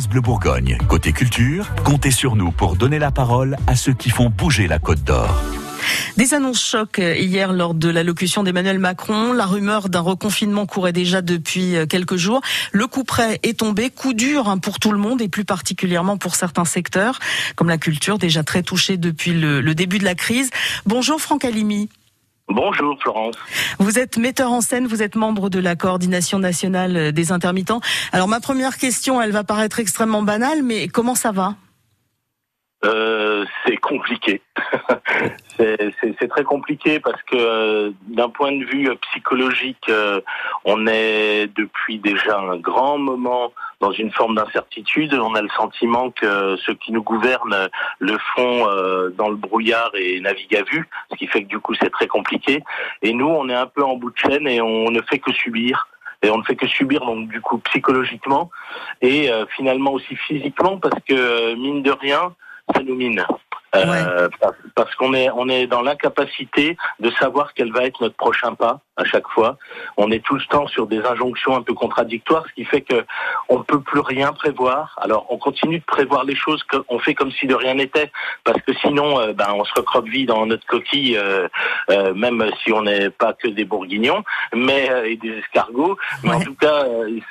Bourgogne. Côté culture, comptez sur nous pour donner la parole à ceux qui font bouger la Côte d'Or. Des annonces chocs hier lors de l'allocution d'Emmanuel Macron. La rumeur d'un reconfinement courait déjà depuis quelques jours. Le coup près est tombé, coup dur hein, pour tout le monde et plus particulièrement pour certains secteurs, comme la culture, déjà très touchée depuis le début de la crise. Bonjour Franck Alimi. Bonjour Florence. Vous êtes metteur en scène, vous êtes membre de la coordination nationale des intermittents. Alors ma première question, elle va paraître extrêmement banale, mais comment ça va? Euh, c'est compliqué. c'est très compliqué parce que euh, d'un point de vue psychologique, euh, on est depuis déjà un grand moment dans une forme d'incertitude. On a le sentiment que ceux qui nous gouvernent le font dans le brouillard et naviguent à vue, ce qui fait que du coup c'est très compliqué. Et nous, on est un peu en bout de chaîne et on ne fait que subir et on ne fait que subir donc du coup psychologiquement et finalement aussi physiquement parce que mine de rien ça nous mine. Euh, parce qu'on est on est dans l'incapacité de savoir quel va être notre prochain pas à chaque fois. On est tout le temps sur des injonctions un peu contradictoires, ce qui fait que on peut plus rien prévoir. Alors on continue de prévoir les choses, qu'on fait comme si de rien n'était, parce que sinon, euh, ben on se recroqueville dans notre coquille, euh, euh, même si on n'est pas que des bourguignons, mais et des escargots. Mais en tout cas,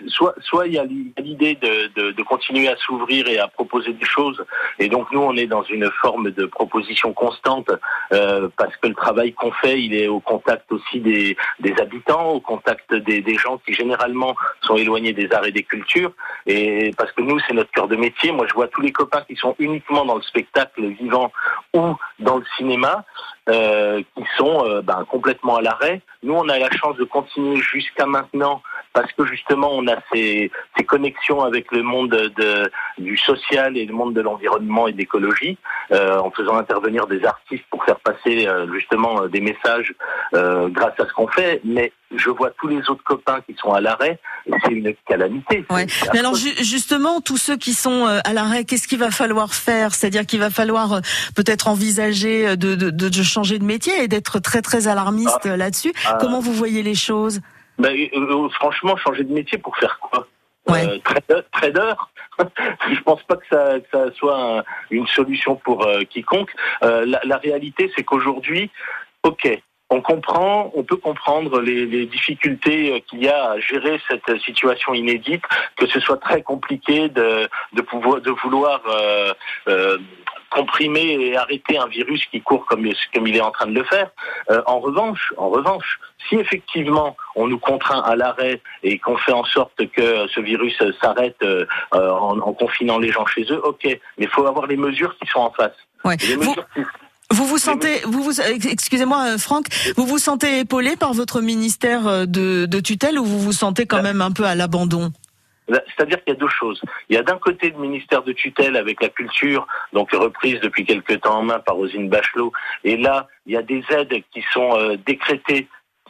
soit soit il y a l'idée de, de, de continuer à s'ouvrir et à proposer des choses, et donc nous on est dans une forme de proposition constante, parce que le travail qu'on fait, il est au contact aussi des des habitants, au contact des, gens qui généralement sont éloignés des arts et des cultures. Et parce que nous, c'est notre cœur de métier. Moi, je vois tous les copains qui sont uniquement dans le spectacle vivant ou dans le cinéma, euh, qui sont euh, ben, complètement à l'arrêt. Nous, on a la chance de continuer jusqu'à maintenant parce que justement on a ces, ces connexions avec le monde de, du social et le monde de l'environnement et de l'écologie, euh, en faisant intervenir des artistes pour faire passer euh, justement euh, des messages euh, grâce à ce qu'on fait. Mais je vois tous les autres copains qui sont à l'arrêt, et c'est une calamité. Ouais. Mais alors justement, tous ceux qui sont à l'arrêt, qu'est-ce qu'il va falloir faire? C'est-à-dire qu'il va falloir peut-être envisager de, de, de, changer de métier et d'être très très alarmiste ah. là-dessus. Ah. Comment vous voyez les choses? Ben, euh, franchement, changer de métier pour faire quoi euh, trader, trader je pense pas que ça, que ça soit un, une solution pour euh, quiconque. Euh, la, la, réalité, c'est qu'aujourd'hui, ok, on comprend, on peut comprendre les, les difficultés qu'il y a à gérer cette situation inédite, que ce soit très compliqué de, de pouvoir, de vouloir euh, comprimer et arrêter un virus qui court comme, comme il est en train de le faire. Euh, en revanche, en revanche, si effectivement on nous contraint à l'arrêt et qu'on fait en sorte que ce virus s'arrête euh, en, en, confinant les gens chez eux, ok, mais il faut avoir les mesures qui sont en face. Ouais. vous... Vous vous sentez, vous vous, excusez-moi, euh, Franck, vous vous sentez épaulé par votre ministère euh, de, de tutelle ou vous vous sentez quand même un peu à l'abandon? C'est-à-dire qu'il y a deux choses. Il y a d'un côté le ministère de tutelle avec la culture, donc reprise depuis quelque temps en main par Rosine Bachelot, et là, il y a des aides qui sont euh, décrétées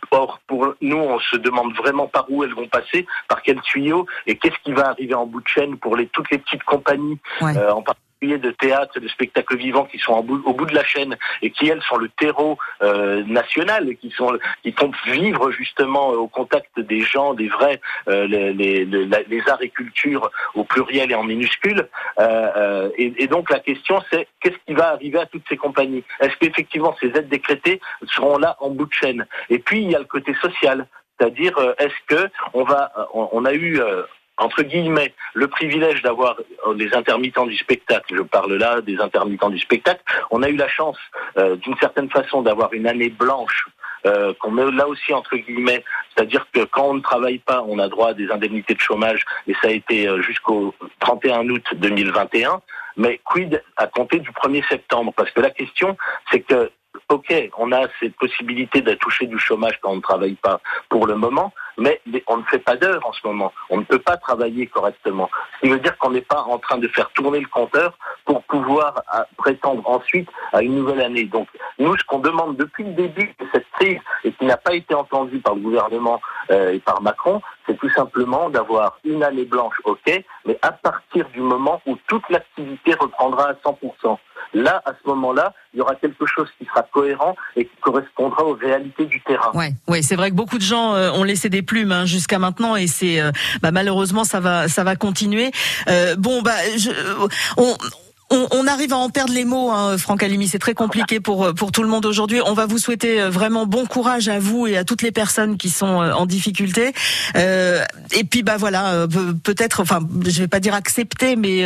Or, pour nous, on se demande vraiment par où elles vont passer, par quel tuyau, et qu'est-ce qui va arriver en bout de chaîne pour les, toutes les petites compagnies, ouais. euh, en particulier de théâtre, de spectacles vivants qui sont au bout de la chaîne et qui elles sont le terreau euh, national et qui sont qui font vivre justement au contact des gens, des vrais, euh, les, arts et cultures au pluriel et en minuscule. Euh, euh et, donc la question c'est qu'est-ce qui va arriver à toutes ces compagnies? Est-ce qu'effectivement ces aides décrétées seront là en bout de chaîne? Et puis il y a le côté social. C'est-à-dire euh, est-ce que on va on, a eu entre guillemets, le privilège d'avoir les intermittents du spectacle, je parle là des intermittents du spectacle, on a eu la chance, euh, d'une certaine façon, d'avoir une année blanche euh, qu'on met là aussi entre guillemets, c'est-à-dire que quand on ne travaille pas, on a droit à des indemnités de chômage, et ça a été euh, jusqu'au 31 août 2021. Mais quid à compter du 1er septembre? Parce que la question, c'est que ok, on a cette possibilité de toucher du chômage quand on ne travaille pas pour le moment, mais on ne fait pas d'heures en ce moment. On ne peut pas travailler correctement. Ce qui veut dire qu'on n'est pas en train de faire tourner le compteur pour pouvoir euh, prétendre ensuite à une nouvelle année. Donc, nous, ce qu'on demande depuis le début de cette crise et qui n'a pas été entendu par le gouvernement euh, et par Macron, c'est tout simplement d'avoir une année blanche, ok, mais à partir du moment où toute l'activité reprendra à 100%. Là, à ce moment-là, il y aura quelque chose qui sera cohérent et qui correspondra aux réalités du terrain. Ouais, ouais, c'est vrai que beaucoup de gens euh, ont laissé des plumes hein, jusqu'à maintenant et c'est euh, bah, malheureusement ça va ça va continuer. Euh, bon bah je, on, on, arrive à en perdre les mots, hein, Franck Alimi. C'est très compliqué pour pour tout le monde aujourd'hui. On va vous souhaiter vraiment bon courage à vous et à toutes les personnes qui sont en difficulté. Euh, et puis bah voilà, peut-être, enfin, je vais pas dire accepter, mais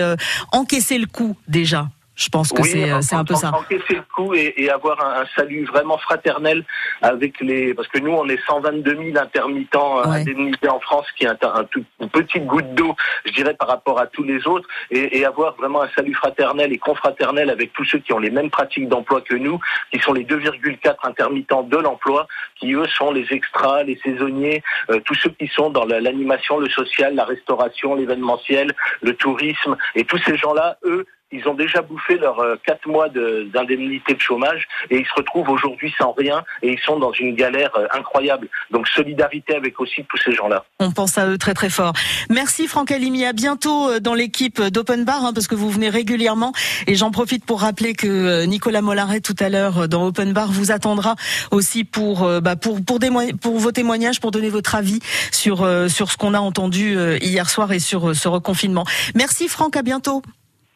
encaisser le coup déjà. Je pense que c'est euh, un peu ça. Encaisser le coup et, et avoir un, un, salut vraiment fraternel avec les parce que nous on est 122 000 intermittents euh, ouais. indemnisés en France, qui est un, un tout, une petite goutte d'eau, je dirais, par rapport à tous les autres, et, et, avoir vraiment un salut fraternel et confraternel avec tous ceux qui ont les mêmes pratiques d'emploi que nous, qui sont les 2,4 intermittents de l'emploi, qui eux sont les extras, les saisonniers, euh, tous ceux qui sont dans l'animation, le social, la restauration, l'événementiel, le tourisme, et tous ces gens-là, eux ils ont déjà bouffé leurs euh, quatre mois d'indemnité de, chômage et ils se retrouvent aujourd'hui sans rien et ils sont dans une galère euh, incroyable. Donc solidarité avec aussi tous ces gens-là. On pense à eux très très fort. Merci Franck Alimi. À bientôt euh, dans l'équipe d'Open Bar hein, parce que vous venez régulièrement et j'en profite pour rappeler que Nicolas Mollaret tout à l'heure dans Open Bar vous attendra aussi pour bah, pour pour vos témoignages, pour donner votre avis sur sur ce qu'on a entendu hier soir et sur ce reconfinement. Merci Franck. À bientôt.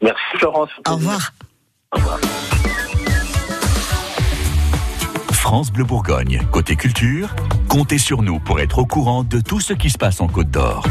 Merci Florence. Au revoir. Au revoir. France Bleu Bourgogne, côté culture, comptez sur nous pour être au courant de tout ce qui se passe en Côte d'Or.